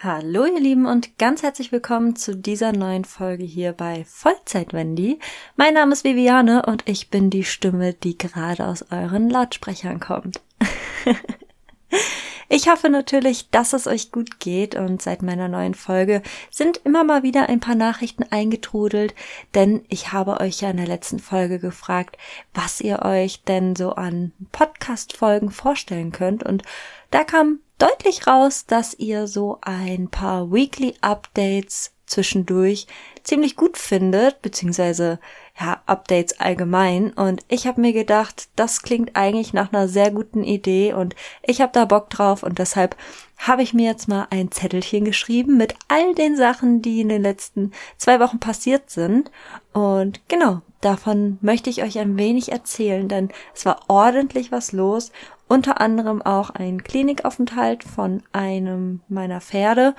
Hallo ihr Lieben und ganz herzlich willkommen zu dieser neuen Folge hier bei Vollzeit Wendy. Mein Name ist Viviane und ich bin die Stimme, die gerade aus euren Lautsprechern kommt. Ich hoffe natürlich, dass es euch gut geht und seit meiner neuen Folge sind immer mal wieder ein paar Nachrichten eingetrudelt, denn ich habe euch ja in der letzten Folge gefragt, was ihr euch denn so an Podcast-Folgen vorstellen könnt. Und da kam deutlich raus, dass ihr so ein paar Weekly Updates zwischendurch ziemlich gut findet, beziehungsweise ja, Updates allgemein. Und ich habe mir gedacht, das klingt eigentlich nach einer sehr guten Idee und ich habe da Bock drauf und deshalb habe ich mir jetzt mal ein Zettelchen geschrieben mit all den Sachen, die in den letzten zwei Wochen passiert sind. Und genau, davon möchte ich euch ein wenig erzählen, denn es war ordentlich was los unter anderem auch ein Klinikaufenthalt von einem meiner Pferde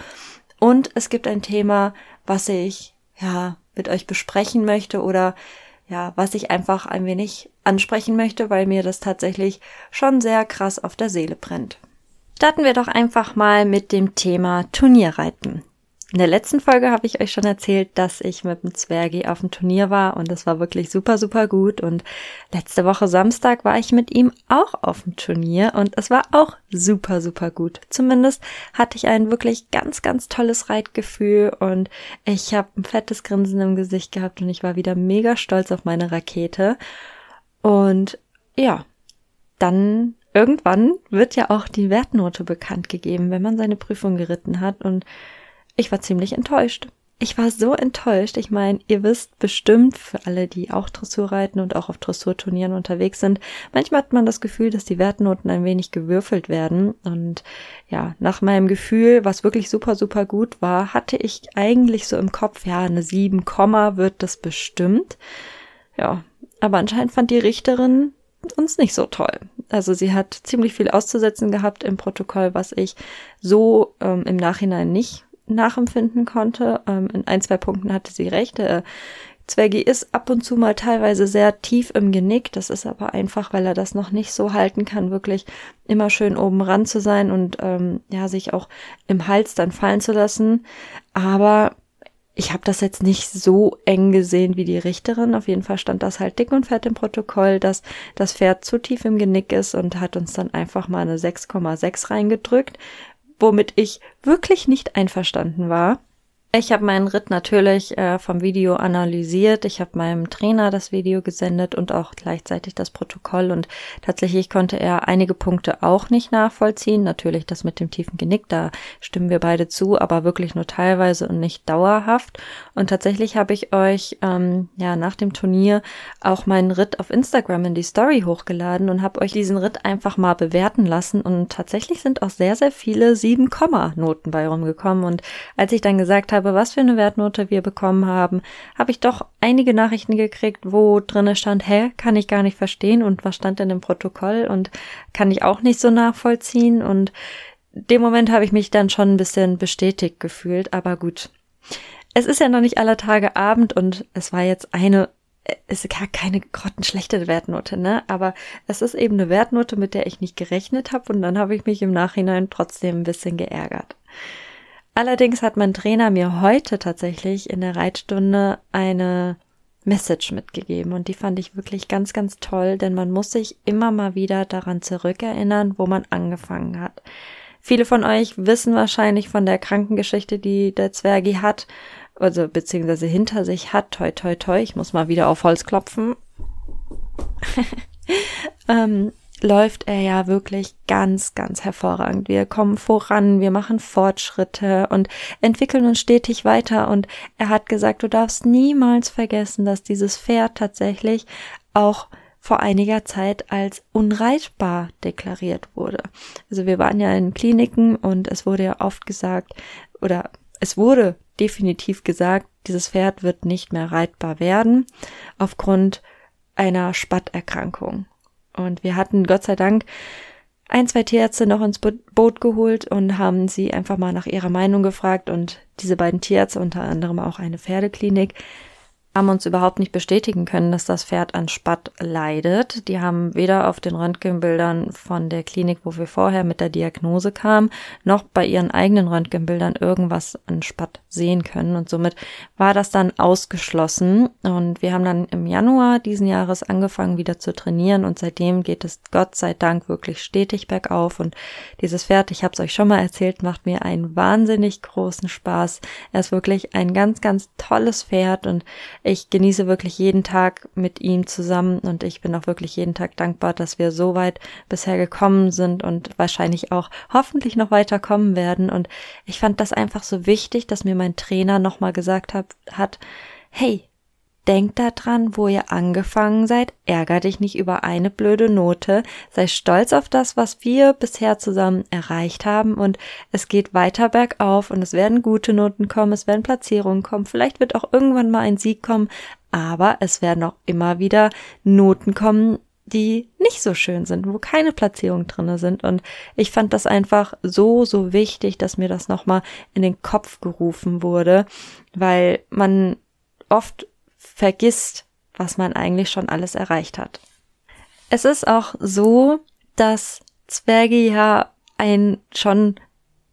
und es gibt ein Thema, was ich ja mit euch besprechen möchte oder ja, was ich einfach ein wenig ansprechen möchte, weil mir das tatsächlich schon sehr krass auf der Seele brennt. Starten wir doch einfach mal mit dem Thema Turnierreiten. In der letzten Folge habe ich euch schon erzählt, dass ich mit dem Zwergi auf dem Turnier war und es war wirklich super, super gut. Und letzte Woche Samstag war ich mit ihm auch auf dem Turnier und es war auch super, super gut. Zumindest hatte ich ein wirklich ganz, ganz tolles Reitgefühl und ich habe ein fettes Grinsen im Gesicht gehabt und ich war wieder mega stolz auf meine Rakete. Und ja, dann irgendwann wird ja auch die Wertnote bekannt gegeben, wenn man seine Prüfung geritten hat und ich war ziemlich enttäuscht. Ich war so enttäuscht. Ich meine, ihr wisst bestimmt, für alle, die auch Dressur reiten und auch auf Dressurturnieren unterwegs sind, manchmal hat man das Gefühl, dass die Wertnoten ein wenig gewürfelt werden. Und ja, nach meinem Gefühl, was wirklich super, super gut war, hatte ich eigentlich so im Kopf, ja, eine 7, wird das bestimmt. Ja, aber anscheinend fand die Richterin uns nicht so toll. Also sie hat ziemlich viel auszusetzen gehabt im Protokoll, was ich so ähm, im Nachhinein nicht nachempfinden konnte. Ähm, in ein, zwei Punkten hatte sie recht. Der Zwergi ist ab und zu mal teilweise sehr tief im Genick. Das ist aber einfach, weil er das noch nicht so halten kann, wirklich immer schön oben ran zu sein und ähm, ja, sich auch im Hals dann fallen zu lassen. Aber ich habe das jetzt nicht so eng gesehen wie die Richterin. Auf jeden Fall stand das halt dick und fett im Protokoll, dass das Pferd zu tief im Genick ist und hat uns dann einfach mal eine 6,6 reingedrückt, womit ich wirklich nicht einverstanden war. Ich habe meinen Ritt natürlich äh, vom Video analysiert. Ich habe meinem Trainer das Video gesendet und auch gleichzeitig das Protokoll. Und tatsächlich konnte er einige Punkte auch nicht nachvollziehen. Natürlich das mit dem tiefen Genick, da stimmen wir beide zu, aber wirklich nur teilweise und nicht dauerhaft. Und tatsächlich habe ich euch ähm, ja nach dem Turnier auch meinen Ritt auf Instagram in die Story hochgeladen und habe euch diesen Ritt einfach mal bewerten lassen. Und tatsächlich sind auch sehr, sehr viele 7 Noten bei rumgekommen. Und als ich dann gesagt habe, habe, was für eine Wertnote wir bekommen haben, habe ich doch einige Nachrichten gekriegt, wo drinne stand, hä, kann ich gar nicht verstehen und was stand denn im Protokoll und kann ich auch nicht so nachvollziehen und dem Moment habe ich mich dann schon ein bisschen bestätigt gefühlt, aber gut. Es ist ja noch nicht aller Tage Abend und es war jetzt eine es ist gar keine grottenschlechte Wertnote, ne? Aber es ist eben eine Wertnote, mit der ich nicht gerechnet habe und dann habe ich mich im Nachhinein trotzdem ein bisschen geärgert. Allerdings hat mein Trainer mir heute tatsächlich in der Reitstunde eine Message mitgegeben und die fand ich wirklich ganz, ganz toll, denn man muss sich immer mal wieder daran zurückerinnern, wo man angefangen hat. Viele von euch wissen wahrscheinlich von der Krankengeschichte, die der Zwergi hat, also beziehungsweise hinter sich hat. Toi, toi, toi. Ich muss mal wieder auf Holz klopfen. ähm, läuft er ja wirklich ganz, ganz hervorragend. Wir kommen voran, wir machen Fortschritte und entwickeln uns stetig weiter. Und er hat gesagt, du darfst niemals vergessen, dass dieses Pferd tatsächlich auch vor einiger Zeit als unreitbar deklariert wurde. Also wir waren ja in Kliniken und es wurde ja oft gesagt, oder es wurde definitiv gesagt, dieses Pferd wird nicht mehr reitbar werden aufgrund einer Spatterkrankung. Und wir hatten Gott sei Dank ein, zwei Tierärzte noch ins Boot geholt und haben sie einfach mal nach ihrer Meinung gefragt. Und diese beiden Tierärzte, unter anderem auch eine Pferdeklinik, haben uns überhaupt nicht bestätigen können, dass das Pferd an Spatt leidet. Die haben weder auf den Röntgenbildern von der Klinik, wo wir vorher mit der Diagnose kamen, noch bei ihren eigenen Röntgenbildern irgendwas an Spatt sehen können. Und somit war das dann ausgeschlossen. Und wir haben dann im Januar diesen Jahres angefangen wieder zu trainieren und seitdem geht es Gott sei Dank wirklich stetig bergauf. Und dieses Pferd, ich habe es euch schon mal erzählt, macht mir einen wahnsinnig großen Spaß. Er ist wirklich ein ganz, ganz tolles Pferd und ich genieße wirklich jeden Tag mit ihm zusammen und ich bin auch wirklich jeden Tag dankbar, dass wir so weit bisher gekommen sind und wahrscheinlich auch hoffentlich noch weiter kommen werden. Und ich fand das einfach so wichtig, dass mir mein Trainer nochmal gesagt hat, hat, hey, Denk daran, wo ihr angefangen seid, ärger dich nicht über eine blöde Note, sei stolz auf das, was wir bisher zusammen erreicht haben. Und es geht weiter bergauf und es werden gute Noten kommen, es werden Platzierungen kommen, vielleicht wird auch irgendwann mal ein Sieg kommen, aber es werden auch immer wieder Noten kommen, die nicht so schön sind, wo keine Platzierungen drinne sind. Und ich fand das einfach so, so wichtig, dass mir das nochmal in den Kopf gerufen wurde, weil man oft vergisst, was man eigentlich schon alles erreicht hat. Es ist auch so, dass Zwerge ja ein schon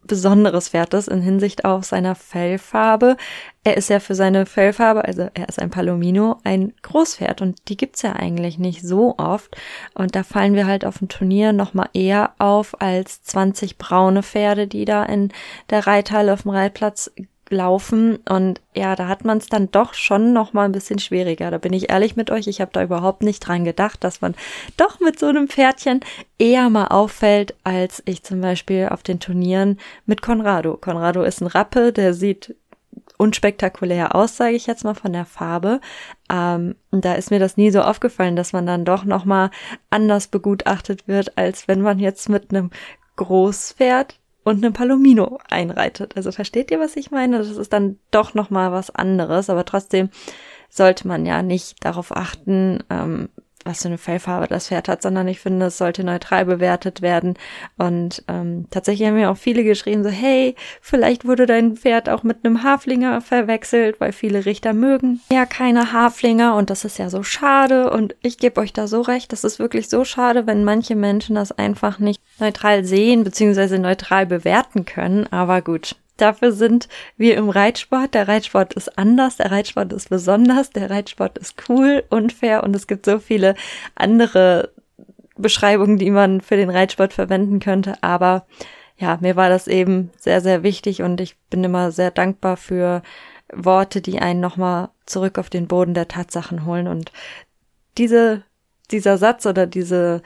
besonderes Pferd ist in Hinsicht auf seiner Fellfarbe. Er ist ja für seine Fellfarbe, also er ist ein Palomino, ein Großpferd und die gibt's ja eigentlich nicht so oft. Und da fallen wir halt auf dem Turnier nochmal eher auf als 20 braune Pferde, die da in der Reithalle auf dem Reitplatz laufen und ja, da hat man es dann doch schon noch mal ein bisschen schwieriger. Da bin ich ehrlich mit euch, ich habe da überhaupt nicht dran gedacht, dass man doch mit so einem Pferdchen eher mal auffällt, als ich zum Beispiel auf den Turnieren mit Conrado. Conrado ist ein Rappe, der sieht unspektakulär aus, sage ich jetzt mal von der Farbe. Ähm, da ist mir das nie so aufgefallen, dass man dann doch noch mal anders begutachtet wird, als wenn man jetzt mit einem Großpferd und einem Palomino einreitet. Also versteht ihr, was ich meine? Das ist dann doch noch mal was anderes, aber trotzdem sollte man ja nicht darauf achten, ähm, was für eine Fellfarbe das Pferd hat, sondern ich finde, es sollte neutral bewertet werden. Und ähm, tatsächlich haben mir auch viele geschrieben, so, hey, vielleicht wurde dein Pferd auch mit einem Haflinger verwechselt, weil viele Richter mögen ja keine Haflinger und das ist ja so schade. Und ich gebe euch da so recht, das ist wirklich so schade, wenn manche Menschen das einfach nicht neutral sehen bzw. neutral bewerten können. Aber gut, Dafür sind wir im Reitsport. Der Reitsport ist anders, der Reitsport ist besonders, der Reitsport ist cool, unfair und es gibt so viele andere Beschreibungen, die man für den Reitsport verwenden könnte. Aber ja, mir war das eben sehr, sehr wichtig und ich bin immer sehr dankbar für Worte, die einen nochmal zurück auf den Boden der Tatsachen holen. Und diese, dieser Satz oder diese,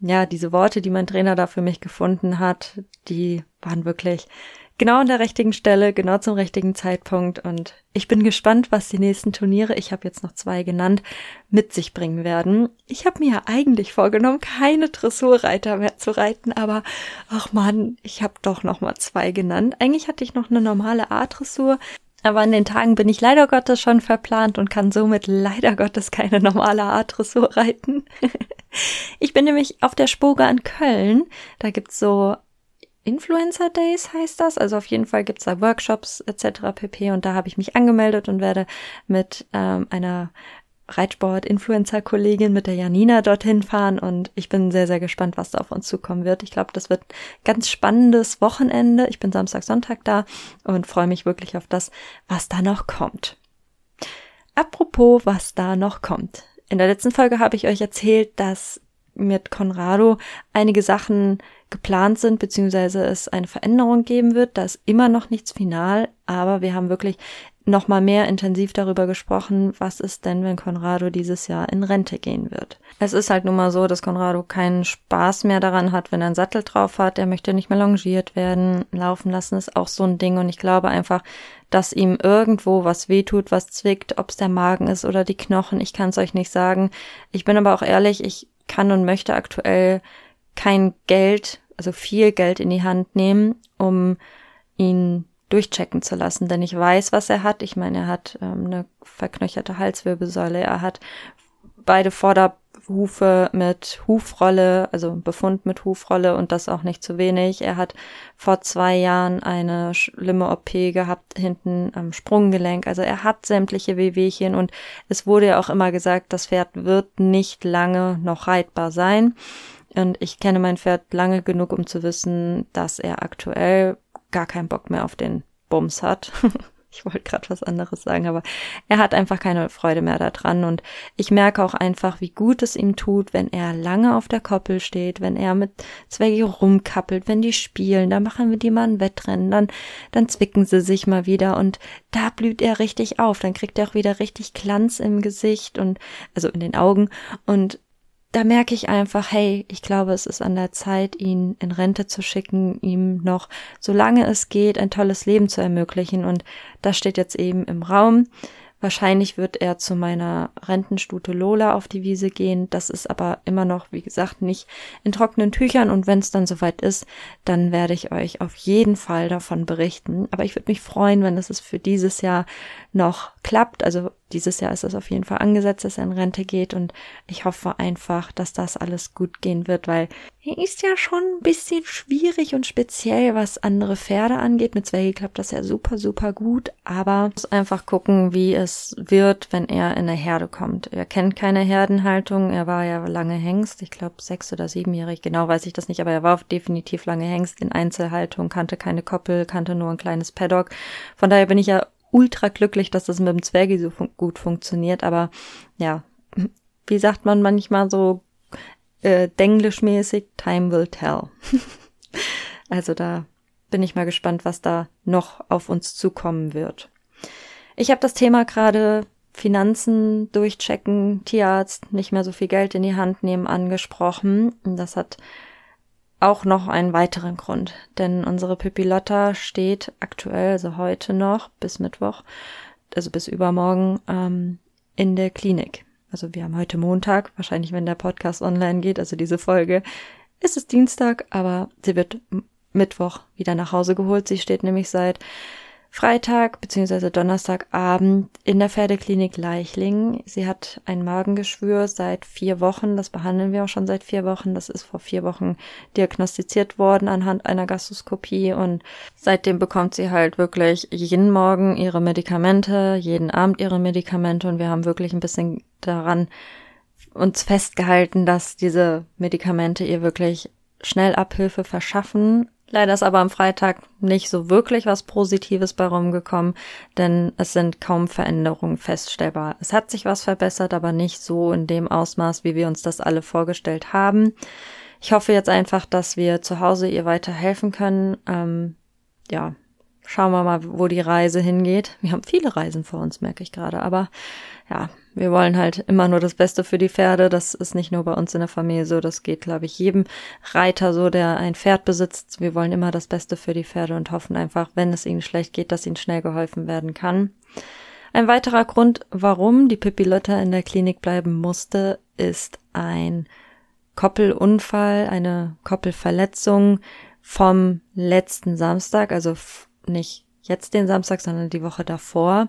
ja, diese Worte, die mein Trainer da für mich gefunden hat, die waren wirklich genau an der richtigen Stelle, genau zum richtigen Zeitpunkt. Und ich bin gespannt, was die nächsten Turniere, ich habe jetzt noch zwei genannt, mit sich bringen werden. Ich habe mir ja eigentlich vorgenommen, keine Dressurreiter mehr zu reiten, aber ach man, ich habe doch noch mal zwei genannt. Eigentlich hatte ich noch eine normale A-Dressur. Aber an den Tagen bin ich leider Gottes schon verplant und kann somit leider Gottes keine normale A-Dressur reiten. ich bin nämlich auf der Spoga in Köln. Da gibt's so Influencer Days heißt das. Also auf jeden Fall gibt's da Workshops etc. pp. Und da habe ich mich angemeldet und werde mit ähm, einer Reitsport-Influencer-Kollegin, mit der Janina dorthin fahren. Und ich bin sehr, sehr gespannt, was da auf uns zukommen wird. Ich glaube, das wird ganz spannendes Wochenende. Ich bin Samstag, Sonntag da und freue mich wirklich auf das, was da noch kommt. Apropos, was da noch kommt. In der letzten Folge habe ich euch erzählt, dass mit Conrado einige Sachen geplant sind, beziehungsweise es eine Veränderung geben wird. Da ist immer noch nichts final, aber wir haben wirklich noch mal mehr intensiv darüber gesprochen, was ist denn, wenn Conrado dieses Jahr in Rente gehen wird. Es ist halt nun mal so, dass Conrado keinen Spaß mehr daran hat, wenn er einen Sattel drauf hat. Er möchte nicht mehr longiert werden. Laufen lassen ist auch so ein Ding. Und ich glaube einfach, dass ihm irgendwo was wehtut, was zwickt, ob es der Magen ist oder die Knochen. Ich kann es euch nicht sagen. Ich bin aber auch ehrlich, ich kann und möchte aktuell kein Geld also viel Geld in die Hand nehmen, um ihn durchchecken zu lassen, denn ich weiß, was er hat. Ich meine, er hat ähm, eine verknöcherte Halswirbelsäule, er hat beide Vorder Hufe mit Hufrolle, also Befund mit Hufrolle und das auch nicht zu wenig. Er hat vor zwei Jahren eine schlimme OP gehabt hinten am Sprunggelenk. Also er hat sämtliche Wehwehchen und es wurde ja auch immer gesagt, das Pferd wird nicht lange noch reitbar sein. Und ich kenne mein Pferd lange genug, um zu wissen, dass er aktuell gar keinen Bock mehr auf den Bums hat. ich wollte gerade was anderes sagen, aber er hat einfach keine Freude mehr daran und ich merke auch einfach, wie gut es ihm tut, wenn er lange auf der Koppel steht, wenn er mit Zwecki rumkappelt, wenn die spielen, dann machen wir die mal ein Wettrennen, dann, dann zwicken sie sich mal wieder und da blüht er richtig auf, dann kriegt er auch wieder richtig Glanz im Gesicht und, also in den Augen. Und da merke ich einfach, hey, ich glaube, es ist an der Zeit, ihn in Rente zu schicken, ihm noch, solange es geht, ein tolles Leben zu ermöglichen. Und das steht jetzt eben im Raum. Wahrscheinlich wird er zu meiner Rentenstute Lola auf die Wiese gehen. Das ist aber immer noch, wie gesagt, nicht in trockenen Tüchern. Und wenn es dann soweit ist, dann werde ich euch auf jeden Fall davon berichten. Aber ich würde mich freuen, wenn es für dieses Jahr noch klappt. Also dieses Jahr ist es auf jeden Fall angesetzt, dass er in Rente geht und ich hoffe einfach, dass das alles gut gehen wird, weil er ist ja schon ein bisschen schwierig und speziell, was andere Pferde angeht. Mit Zwergi klappt das ja super, super gut, aber muss einfach gucken, wie es wird, wenn er in eine Herde kommt. Er kennt keine Herdenhaltung, er war ja lange Hengst, ich glaube sechs oder siebenjährig, genau weiß ich das nicht, aber er war definitiv lange Hengst in Einzelhaltung, kannte keine Koppel, kannte nur ein kleines Paddock. Von daher bin ich ja ultra glücklich, dass das mit dem Zwergi so fun gut funktioniert, aber ja, wie sagt man manchmal so äh, denglischmäßig, time will tell. also da bin ich mal gespannt, was da noch auf uns zukommen wird. Ich habe das Thema gerade Finanzen durchchecken, Tierarzt, nicht mehr so viel Geld in die Hand nehmen angesprochen. Das hat auch noch einen weiteren Grund, denn unsere Pipilotta steht aktuell, also heute noch bis Mittwoch, also bis übermorgen ähm, in der Klinik. Also wir haben heute Montag, wahrscheinlich wenn der Podcast online geht, also diese Folge, ist es Dienstag, aber sie wird Mittwoch wieder nach Hause geholt. Sie steht nämlich seit Freitag bzw. Donnerstagabend in der Pferdeklinik Leichling. Sie hat ein Magengeschwür seit vier Wochen. Das behandeln wir auch schon seit vier Wochen. Das ist vor vier Wochen diagnostiziert worden anhand einer Gastroskopie und seitdem bekommt sie halt wirklich jeden Morgen ihre Medikamente, jeden Abend ihre Medikamente und wir haben wirklich ein bisschen daran uns festgehalten, dass diese Medikamente ihr wirklich schnell Abhilfe verschaffen, Leider ist aber am Freitag nicht so wirklich was Positives bei rumgekommen, denn es sind kaum Veränderungen feststellbar. Es hat sich was verbessert, aber nicht so in dem Ausmaß, wie wir uns das alle vorgestellt haben. Ich hoffe jetzt einfach, dass wir zu Hause ihr weiter helfen können. Ähm, ja, schauen wir mal, wo die Reise hingeht. Wir haben viele Reisen vor uns, merke ich gerade, aber ja, wir wollen halt immer nur das Beste für die Pferde. Das ist nicht nur bei uns in der Familie so, das geht, glaube ich, jedem Reiter so, der ein Pferd besitzt. Wir wollen immer das Beste für die Pferde und hoffen einfach, wenn es ihnen schlecht geht, dass ihnen schnell geholfen werden kann. Ein weiterer Grund, warum die Pipilotta in der Klinik bleiben musste, ist ein Koppelunfall, eine Koppelverletzung vom letzten Samstag, also nicht jetzt den Samstag, sondern die Woche davor.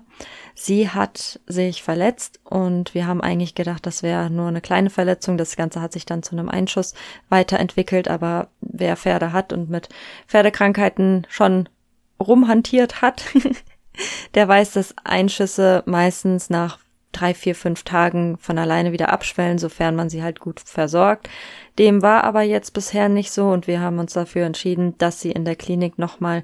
Sie hat sich verletzt und wir haben eigentlich gedacht, das wäre nur eine kleine Verletzung. Das Ganze hat sich dann zu einem Einschuss weiterentwickelt, aber wer Pferde hat und mit Pferdekrankheiten schon rumhantiert hat, der weiß, dass Einschüsse meistens nach drei, vier, fünf Tagen von alleine wieder abschwellen, sofern man sie halt gut versorgt. Dem war aber jetzt bisher nicht so und wir haben uns dafür entschieden, dass sie in der Klinik nochmal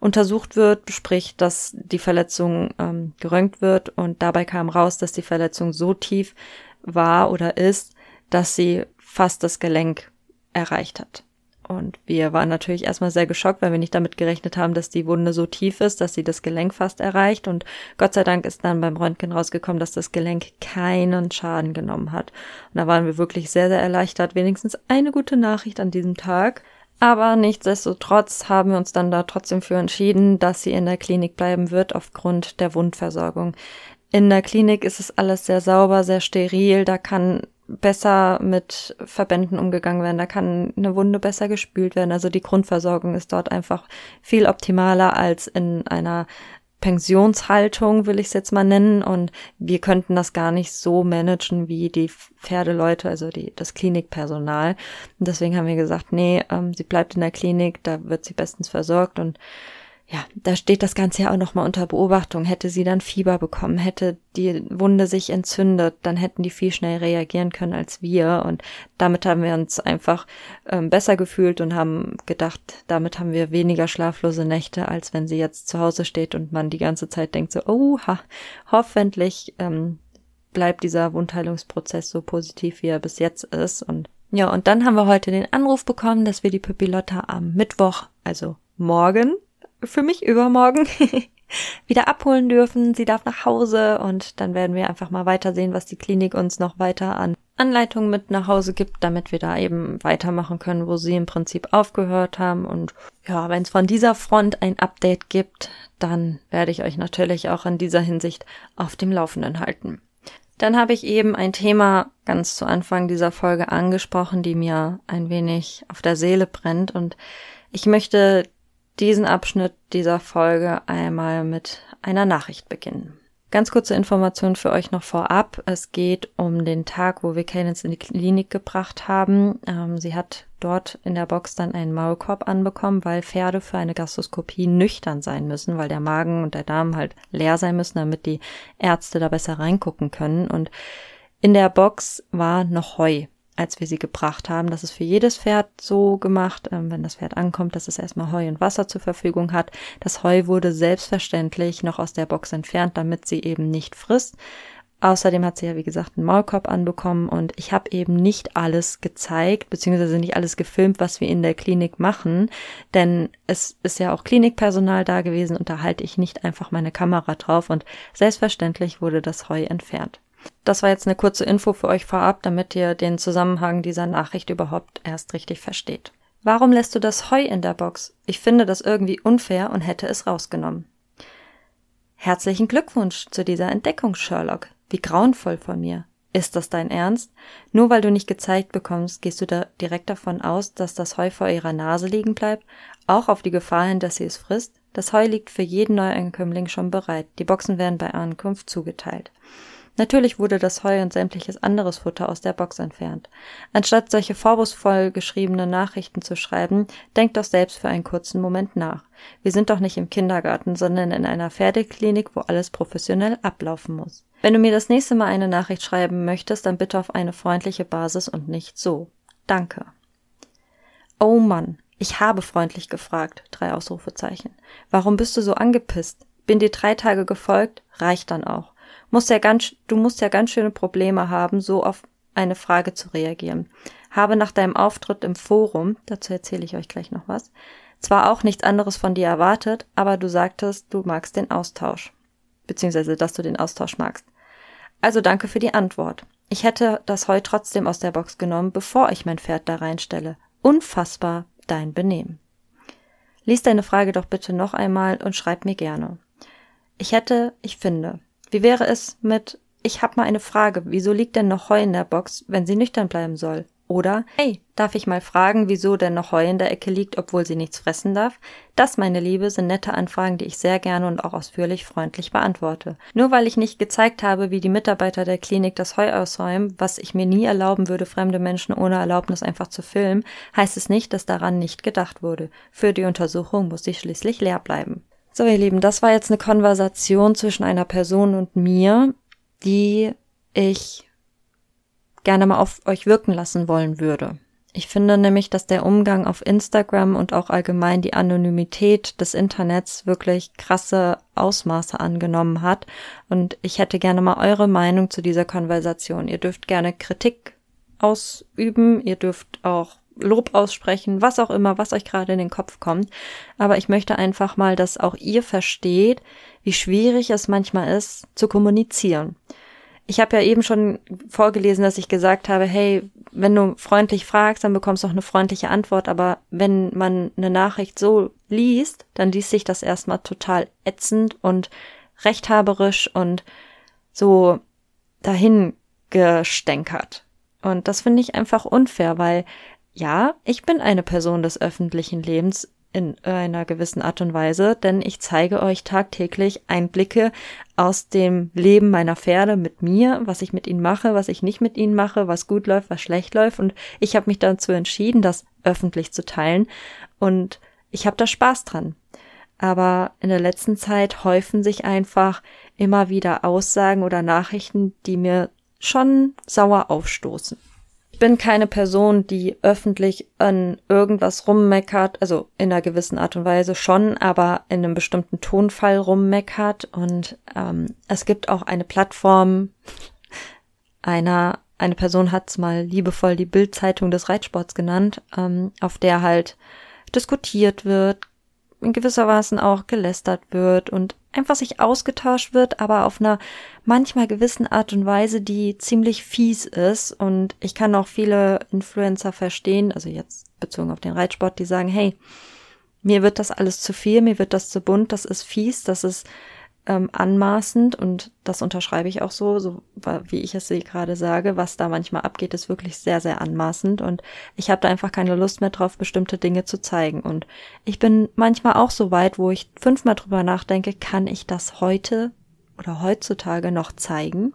untersucht wird, sprich, dass die Verletzung ähm, geröntgt wird und dabei kam raus, dass die Verletzung so tief war oder ist, dass sie fast das Gelenk erreicht hat. Und wir waren natürlich erstmal sehr geschockt, weil wir nicht damit gerechnet haben, dass die Wunde so tief ist, dass sie das Gelenk fast erreicht. Und Gott sei Dank ist dann beim Röntgen rausgekommen, dass das Gelenk keinen Schaden genommen hat. Und da waren wir wirklich sehr, sehr erleichtert. Wenigstens eine gute Nachricht an diesem Tag. Aber nichtsdestotrotz haben wir uns dann da trotzdem für entschieden, dass sie in der Klinik bleiben wird aufgrund der Wundversorgung. In der Klinik ist es alles sehr sauber, sehr steril, da kann besser mit Verbänden umgegangen werden, da kann eine Wunde besser gespült werden. Also die Grundversorgung ist dort einfach viel optimaler als in einer Pensionshaltung, will ich es jetzt mal nennen, und wir könnten das gar nicht so managen wie die Pferdeleute, also die, das Klinikpersonal. Und deswegen haben wir gesagt, nee, ähm, sie bleibt in der Klinik, da wird sie bestens versorgt und ja, da steht das Ganze ja auch nochmal unter Beobachtung. Hätte sie dann Fieber bekommen, hätte die Wunde sich entzündet, dann hätten die viel schnell reagieren können als wir. Und damit haben wir uns einfach ähm, besser gefühlt und haben gedacht, damit haben wir weniger schlaflose Nächte, als wenn sie jetzt zu Hause steht und man die ganze Zeit denkt so, oh, hoffentlich ähm, bleibt dieser Wundheilungsprozess so positiv, wie er bis jetzt ist. Und ja, und dann haben wir heute den Anruf bekommen, dass wir die Pippilotta am Mittwoch, also morgen, für mich übermorgen wieder abholen dürfen. Sie darf nach Hause und dann werden wir einfach mal weitersehen, was die Klinik uns noch weiter an Anleitungen mit nach Hause gibt, damit wir da eben weitermachen können, wo sie im Prinzip aufgehört haben. Und ja, wenn es von dieser Front ein Update gibt, dann werde ich euch natürlich auch in dieser Hinsicht auf dem Laufenden halten. Dann habe ich eben ein Thema ganz zu Anfang dieser Folge angesprochen, die mir ein wenig auf der Seele brennt und ich möchte diesen Abschnitt dieser Folge einmal mit einer Nachricht beginnen. Ganz kurze Information für euch noch vorab. Es geht um den Tag, wo wir Cadence in die Klinik gebracht haben. Ähm, sie hat dort in der Box dann einen Maulkorb anbekommen, weil Pferde für eine Gastroskopie nüchtern sein müssen, weil der Magen und der Darm halt leer sein müssen, damit die Ärzte da besser reingucken können. Und in der Box war noch Heu als wir sie gebracht haben. Das ist für jedes Pferd so gemacht, ähm, wenn das Pferd ankommt, dass es erstmal Heu und Wasser zur Verfügung hat. Das Heu wurde selbstverständlich noch aus der Box entfernt, damit sie eben nicht frisst. Außerdem hat sie ja, wie gesagt, einen Maulkorb anbekommen und ich habe eben nicht alles gezeigt, beziehungsweise nicht alles gefilmt, was wir in der Klinik machen, denn es ist ja auch Klinikpersonal da gewesen und da halte ich nicht einfach meine Kamera drauf und selbstverständlich wurde das Heu entfernt. Das war jetzt eine kurze Info für euch vorab, damit ihr den Zusammenhang dieser Nachricht überhaupt erst richtig versteht. Warum lässt du das Heu in der Box? Ich finde das irgendwie unfair und hätte es rausgenommen. Herzlichen Glückwunsch zu dieser Entdeckung, Sherlock. Wie grauenvoll von mir. Ist das dein Ernst? Nur weil du nicht gezeigt bekommst, gehst du da direkt davon aus, dass das Heu vor ihrer Nase liegen bleibt, auch auf die Gefahr hin, dass sie es frisst? Das Heu liegt für jeden Neuankömmling schon bereit. Die Boxen werden bei Ankunft zugeteilt. Natürlich wurde das Heu und sämtliches anderes Futter aus der Box entfernt. Anstatt solche vorwurfsvoll geschriebene Nachrichten zu schreiben, denkt doch selbst für einen kurzen Moment nach. Wir sind doch nicht im Kindergarten, sondern in einer Pferdeklinik, wo alles professionell ablaufen muss. Wenn du mir das nächste Mal eine Nachricht schreiben möchtest, dann bitte auf eine freundliche Basis und nicht so. Danke. Oh Mann, ich habe freundlich gefragt. Drei Ausrufezeichen. Warum bist du so angepisst? Bin dir drei Tage gefolgt? Reicht dann auch musst ja ganz, du musst ja ganz schöne Probleme haben, so auf eine Frage zu reagieren. Habe nach deinem Auftritt im Forum, dazu erzähle ich euch gleich noch was, zwar auch nichts anderes von dir erwartet, aber du sagtest, du magst den Austausch. Beziehungsweise, dass du den Austausch magst. Also danke für die Antwort. Ich hätte das Heu trotzdem aus der Box genommen, bevor ich mein Pferd da reinstelle. Unfassbar dein Benehmen. Lies deine Frage doch bitte noch einmal und schreib mir gerne. Ich hätte, ich finde, wie wäre es mit Ich hab mal eine Frage, wieso liegt denn noch Heu in der Box, wenn sie nüchtern bleiben soll? Oder Hey, darf ich mal fragen, wieso denn noch Heu in der Ecke liegt, obwohl sie nichts fressen darf? Das, meine Liebe, sind nette Anfragen, die ich sehr gerne und auch ausführlich freundlich beantworte. Nur weil ich nicht gezeigt habe, wie die Mitarbeiter der Klinik das Heu ausräumen, was ich mir nie erlauben würde, fremde Menschen ohne Erlaubnis einfach zu filmen, heißt es nicht, dass daran nicht gedacht wurde. Für die Untersuchung muss sie schließlich leer bleiben. So, ihr Lieben, das war jetzt eine Konversation zwischen einer Person und mir, die ich gerne mal auf euch wirken lassen wollen würde. Ich finde nämlich, dass der Umgang auf Instagram und auch allgemein die Anonymität des Internets wirklich krasse Ausmaße angenommen hat. Und ich hätte gerne mal eure Meinung zu dieser Konversation. Ihr dürft gerne Kritik ausüben, ihr dürft auch Lob aussprechen, was auch immer, was euch gerade in den Kopf kommt. Aber ich möchte einfach mal, dass auch ihr versteht, wie schwierig es manchmal ist, zu kommunizieren. Ich habe ja eben schon vorgelesen, dass ich gesagt habe, hey, wenn du freundlich fragst, dann bekommst du auch eine freundliche Antwort, aber wenn man eine Nachricht so liest, dann liest sich das erstmal total ätzend und rechthaberisch und so dahin gestänkert. Und das finde ich einfach unfair, weil ja, ich bin eine Person des öffentlichen Lebens. in einer gewissen Art und Weise, denn ich zeige euch tagtäglich Einblicke aus dem Leben meiner Pferde mit mir, was ich mit ihnen mache, was ich nicht mit ihnen mache, was gut läuft, was schlecht läuft. Und ich habe mich dazu entschieden, das öffentlich zu teilen. Und ich habe da Spaß dran. Aber in der letzten Zeit häufen sich einfach immer wieder Aussagen oder Nachrichten, die mir schon sauer aufstoßen bin keine Person, die öffentlich an irgendwas rummeckert, also in einer gewissen Art und Weise schon, aber in einem bestimmten Tonfall rummeckert. Und ähm, es gibt auch eine Plattform einer, eine Person hat's mal liebevoll die Bildzeitung des Reitsports genannt, ähm, auf der halt diskutiert wird, in gewisser Weise auch gelästert wird und einfach sich ausgetauscht wird, aber auf einer manchmal gewissen Art und Weise, die ziemlich fies ist. Und ich kann auch viele Influencer verstehen, also jetzt bezogen auf den Reitsport, die sagen, hey, mir wird das alles zu viel, mir wird das zu bunt, das ist fies, das ist ähm, anmaßend und das unterschreibe ich auch so, so wie ich es gerade sage, was da manchmal abgeht, ist wirklich sehr, sehr anmaßend und ich habe da einfach keine Lust mehr drauf, bestimmte Dinge zu zeigen. Und ich bin manchmal auch so weit, wo ich fünfmal drüber nachdenke, kann ich das heute oder heutzutage noch zeigen?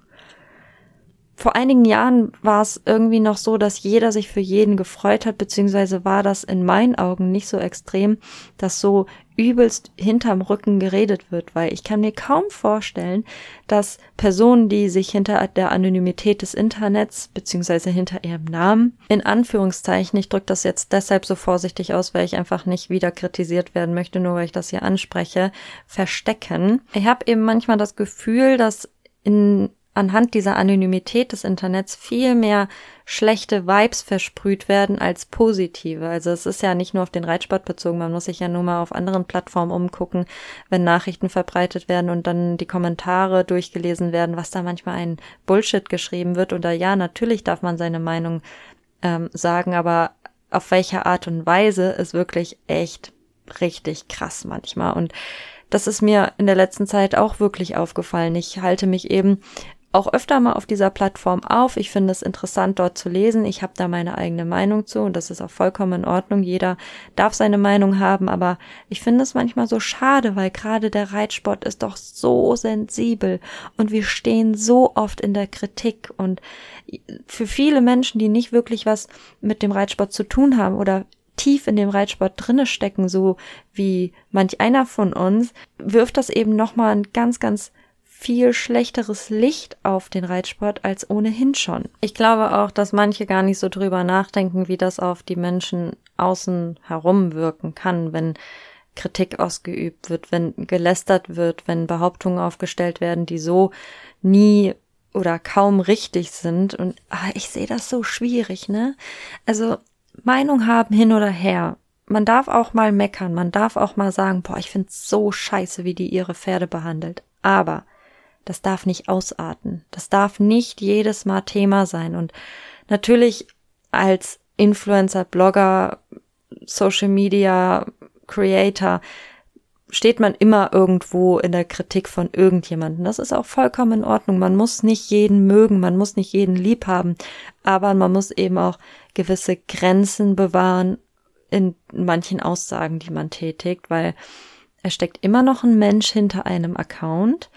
vor einigen Jahren war es irgendwie noch so, dass jeder sich für jeden gefreut hat, beziehungsweise war das in meinen Augen nicht so extrem, dass so übelst hinterm Rücken geredet wird, weil ich kann mir kaum vorstellen, dass Personen, die sich hinter der Anonymität des Internets, beziehungsweise hinter ihrem Namen, in Anführungszeichen, ich drücke das jetzt deshalb so vorsichtig aus, weil ich einfach nicht wieder kritisiert werden möchte, nur weil ich das hier anspreche, verstecken. Ich habe eben manchmal das Gefühl, dass in anhand dieser Anonymität des Internets viel mehr schlechte Vibes versprüht werden als positive. Also es ist ja nicht nur auf den Reitsport bezogen, man muss sich ja nur mal auf anderen Plattformen umgucken, wenn Nachrichten verbreitet werden und dann die Kommentare durchgelesen werden, was da manchmal ein Bullshit geschrieben wird. Oder ja, natürlich darf man seine Meinung ähm, sagen, aber auf welche Art und Weise ist wirklich echt richtig krass manchmal. Und das ist mir in der letzten Zeit auch wirklich aufgefallen. Ich halte mich eben auch öfter mal auf dieser Plattform auf. Ich finde es interessant, dort zu lesen. Ich habe da meine eigene Meinung zu und das ist auch vollkommen in Ordnung. Jeder darf seine Meinung haben, aber ich finde es manchmal so schade, weil gerade der Reitsport ist doch so sensibel und wir stehen so oft in der Kritik und für viele Menschen, die nicht wirklich was mit dem Reitsport zu tun haben oder tief in dem Reitsport drinne stecken, so wie manch einer von uns, wirft das eben nochmal ein ganz, ganz viel schlechteres Licht auf den Reitsport als ohnehin schon. Ich glaube auch, dass manche gar nicht so drüber nachdenken, wie das auf die Menschen außen herum wirken kann, wenn Kritik ausgeübt wird, wenn gelästert wird, wenn Behauptungen aufgestellt werden, die so nie oder kaum richtig sind. Und ah, ich sehe das so schwierig, ne? Also Meinung haben hin oder her. Man darf auch mal meckern, man darf auch mal sagen, boah, ich find's so scheiße, wie die ihre Pferde behandelt. Aber das darf nicht ausarten. Das darf nicht jedes Mal Thema sein. Und natürlich als Influencer, Blogger, Social Media, Creator steht man immer irgendwo in der Kritik von irgendjemanden. Das ist auch vollkommen in Ordnung. Man muss nicht jeden mögen, man muss nicht jeden lieb haben, aber man muss eben auch gewisse Grenzen bewahren in manchen Aussagen, die man tätigt, weil es steckt immer noch ein Mensch hinter einem Account,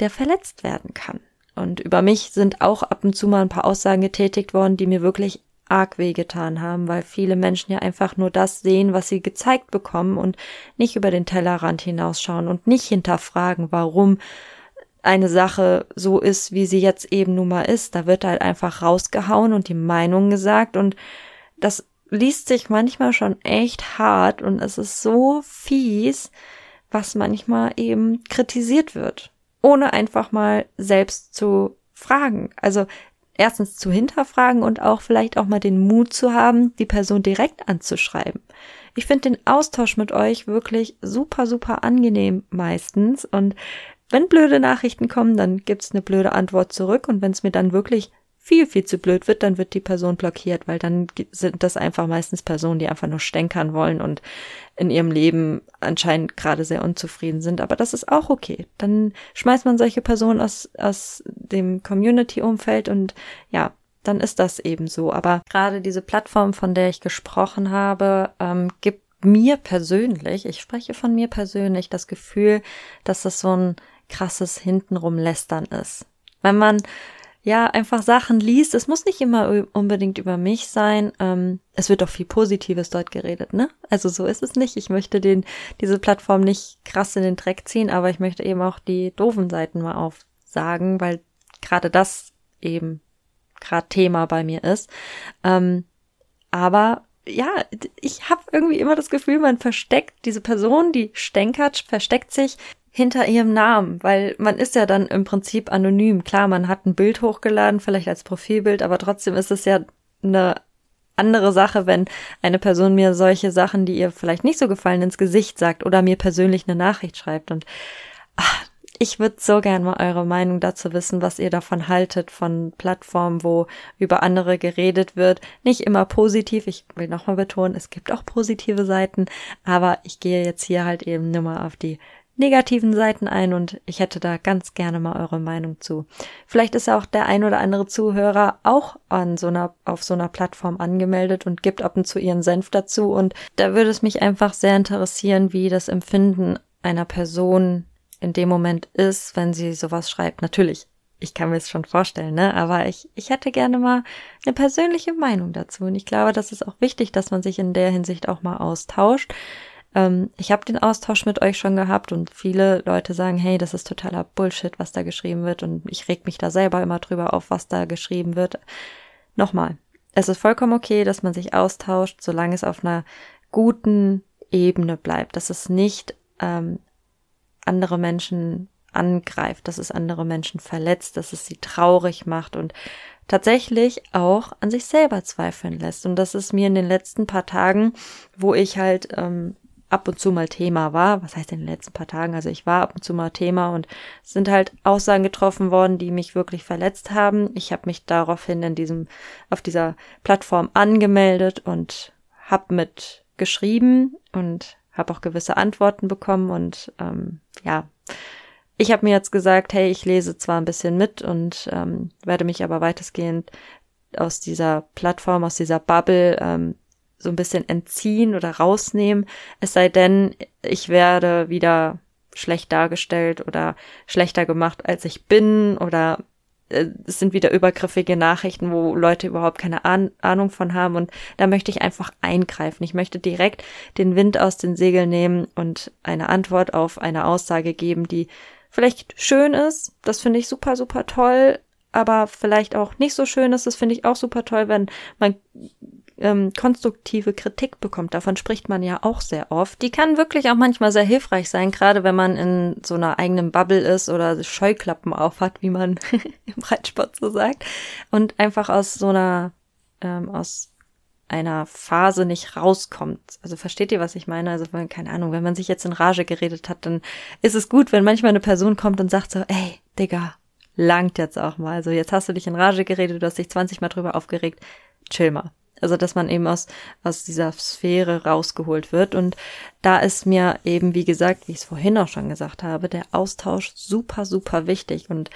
der verletzt werden kann. Und über mich sind auch ab und zu mal ein paar Aussagen getätigt worden, die mir wirklich arg wehgetan haben, weil viele Menschen ja einfach nur das sehen, was sie gezeigt bekommen und nicht über den Tellerrand hinausschauen und nicht hinterfragen, warum eine Sache so ist, wie sie jetzt eben nun mal ist. Da wird halt einfach rausgehauen und die Meinung gesagt und das liest sich manchmal schon echt hart und es ist so fies, was manchmal eben kritisiert wird ohne einfach mal selbst zu fragen. Also erstens zu hinterfragen und auch vielleicht auch mal den Mut zu haben, die Person direkt anzuschreiben. Ich finde den Austausch mit euch wirklich super, super angenehm meistens. Und wenn blöde Nachrichten kommen, dann gibt's eine blöde Antwort zurück. Und wenn es mir dann wirklich viel, viel zu blöd wird, dann wird die Person blockiert, weil dann sind das einfach meistens Personen, die einfach nur stänkern wollen und in ihrem Leben anscheinend gerade sehr unzufrieden sind. Aber das ist auch okay. Dann schmeißt man solche Personen aus, aus dem Community-Umfeld und ja, dann ist das eben so. Aber gerade diese Plattform, von der ich gesprochen habe, ähm, gibt mir persönlich, ich spreche von mir persönlich, das Gefühl, dass das so ein krasses hintenrum Lästern ist. Wenn man ja einfach Sachen liest, es muss nicht immer unbedingt über mich sein. Ähm, es wird auch viel Positives dort geredet, ne? Also so ist es nicht. Ich möchte den diese Plattform nicht krass in den Dreck ziehen, aber ich möchte eben auch die doofen Seiten mal aufsagen, weil gerade das eben gerade Thema bei mir ist. Ähm, aber ja, ich habe irgendwie immer das Gefühl, man versteckt diese Person, die stänkert, versteckt sich hinter ihrem Namen, weil man ist ja dann im Prinzip anonym. Klar, man hat ein Bild hochgeladen, vielleicht als Profilbild, aber trotzdem ist es ja eine andere Sache, wenn eine Person mir solche Sachen, die ihr vielleicht nicht so gefallen, ins Gesicht sagt oder mir persönlich eine Nachricht schreibt. Und ach, ich würde so gern mal eure Meinung dazu wissen, was ihr davon haltet, von Plattformen, wo über andere geredet wird. Nicht immer positiv, ich will nochmal betonen, es gibt auch positive Seiten, aber ich gehe jetzt hier halt eben nur mal auf die negativen Seiten ein und ich hätte da ganz gerne mal eure Meinung zu. Vielleicht ist auch der ein oder andere Zuhörer auch an so einer, auf so einer Plattform angemeldet und gibt ab und zu ihren Senf dazu und da würde es mich einfach sehr interessieren, wie das Empfinden einer Person in dem Moment ist, wenn sie sowas schreibt. Natürlich, ich kann mir es schon vorstellen, ne? Aber ich, ich hätte gerne mal eine persönliche Meinung dazu. Und ich glaube, das ist auch wichtig, dass man sich in der Hinsicht auch mal austauscht. Ähm, ich habe den Austausch mit euch schon gehabt und viele Leute sagen, hey, das ist totaler Bullshit, was da geschrieben wird. Und ich reg mich da selber immer drüber auf, was da geschrieben wird. Nochmal, es ist vollkommen okay, dass man sich austauscht, solange es auf einer guten Ebene bleibt, dass es nicht ähm, andere Menschen angreift, dass es andere Menschen verletzt, dass es sie traurig macht und tatsächlich auch an sich selber zweifeln lässt. Und das ist mir in den letzten paar Tagen, wo ich halt ähm, ab und zu mal Thema war, was heißt in den letzten paar Tagen, also ich war ab und zu mal Thema und es sind halt Aussagen getroffen worden, die mich wirklich verletzt haben. Ich habe mich daraufhin in diesem, auf dieser Plattform angemeldet und habe mit geschrieben und habe auch gewisse Antworten bekommen und ähm, ja, ich habe mir jetzt gesagt, hey, ich lese zwar ein bisschen mit und ähm, werde mich aber weitestgehend aus dieser Plattform, aus dieser Bubble ähm, so ein bisschen entziehen oder rausnehmen, es sei denn, ich werde wieder schlecht dargestellt oder schlechter gemacht, als ich bin oder äh, es sind wieder übergriffige Nachrichten, wo Leute überhaupt keine Ahnung von haben und da möchte ich einfach eingreifen. Ich möchte direkt den Wind aus den Segeln nehmen und eine Antwort auf eine Aussage geben, die vielleicht schön ist. Das finde ich super, super toll, aber vielleicht auch nicht so schön ist. Das finde ich auch super toll, wenn man ähm, konstruktive Kritik bekommt. Davon spricht man ja auch sehr oft. Die kann wirklich auch manchmal sehr hilfreich sein, gerade wenn man in so einer eigenen Bubble ist oder Scheuklappen aufhat, wie man im Reitsport so sagt. Und einfach aus so einer, ähm, aus einer Phase nicht rauskommt. Also versteht ihr, was ich meine? Also wenn, keine Ahnung, wenn man sich jetzt in Rage geredet hat, dann ist es gut, wenn manchmal eine Person kommt und sagt so, ey, Digga, langt jetzt auch mal. Also jetzt hast du dich in Rage geredet, du hast dich 20 Mal drüber aufgeregt. Chill mal. Also, dass man eben aus, aus dieser Sphäre rausgeholt wird. Und da ist mir eben, wie gesagt, wie ich es vorhin auch schon gesagt habe, der Austausch super, super wichtig. Und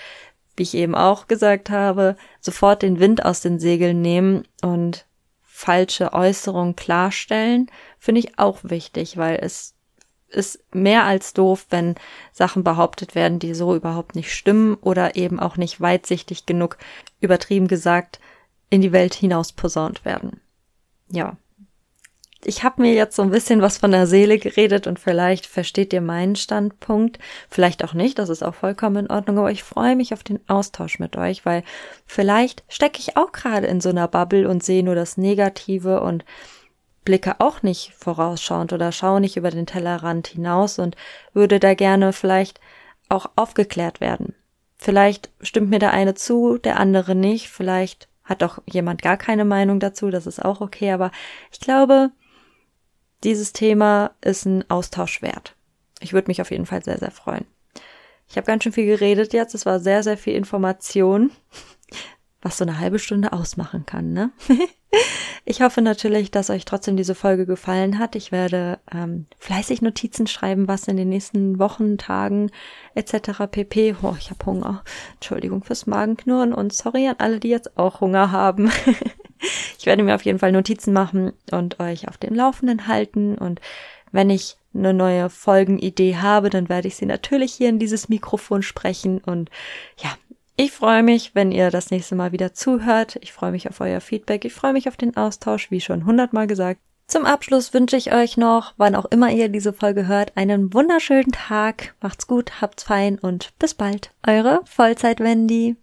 wie ich eben auch gesagt habe, sofort den Wind aus den Segeln nehmen und falsche Äußerungen klarstellen, finde ich auch wichtig, weil es ist mehr als doof, wenn Sachen behauptet werden, die so überhaupt nicht stimmen oder eben auch nicht weitsichtig genug übertrieben gesagt in die Welt hinaus posaunt werden. Ja. Ich habe mir jetzt so ein bisschen was von der Seele geredet und vielleicht versteht ihr meinen Standpunkt, vielleicht auch nicht, das ist auch vollkommen in Ordnung, aber ich freue mich auf den Austausch mit euch, weil vielleicht stecke ich auch gerade in so einer Bubble und sehe nur das Negative und blicke auch nicht vorausschauend oder schaue nicht über den Tellerrand hinaus und würde da gerne vielleicht auch aufgeklärt werden. Vielleicht stimmt mir der eine zu, der andere nicht, vielleicht hat doch jemand gar keine Meinung dazu, das ist auch okay, aber ich glaube, dieses Thema ist ein Austausch wert. Ich würde mich auf jeden Fall sehr, sehr freuen. Ich habe ganz schön viel geredet jetzt, es war sehr, sehr viel Information, was so eine halbe Stunde ausmachen kann, ne? Ich hoffe natürlich, dass euch trotzdem diese Folge gefallen hat. Ich werde ähm, fleißig Notizen schreiben, was in den nächsten Wochen, Tagen etc. pp. Oh, ich habe Hunger. Entschuldigung fürs Magenknurren und sorry an alle, die jetzt auch Hunger haben. Ich werde mir auf jeden Fall Notizen machen und euch auf dem Laufenden halten. Und wenn ich eine neue Folgenidee habe, dann werde ich sie natürlich hier in dieses Mikrofon sprechen. Und ja, ich freue mich, wenn ihr das nächste Mal wieder zuhört. Ich freue mich auf euer Feedback. Ich freue mich auf den Austausch, wie schon hundertmal gesagt. Zum Abschluss wünsche ich euch noch, wann auch immer ihr diese Folge hört, einen wunderschönen Tag. Macht's gut, habt's fein und bis bald. Eure Vollzeit-Wendy.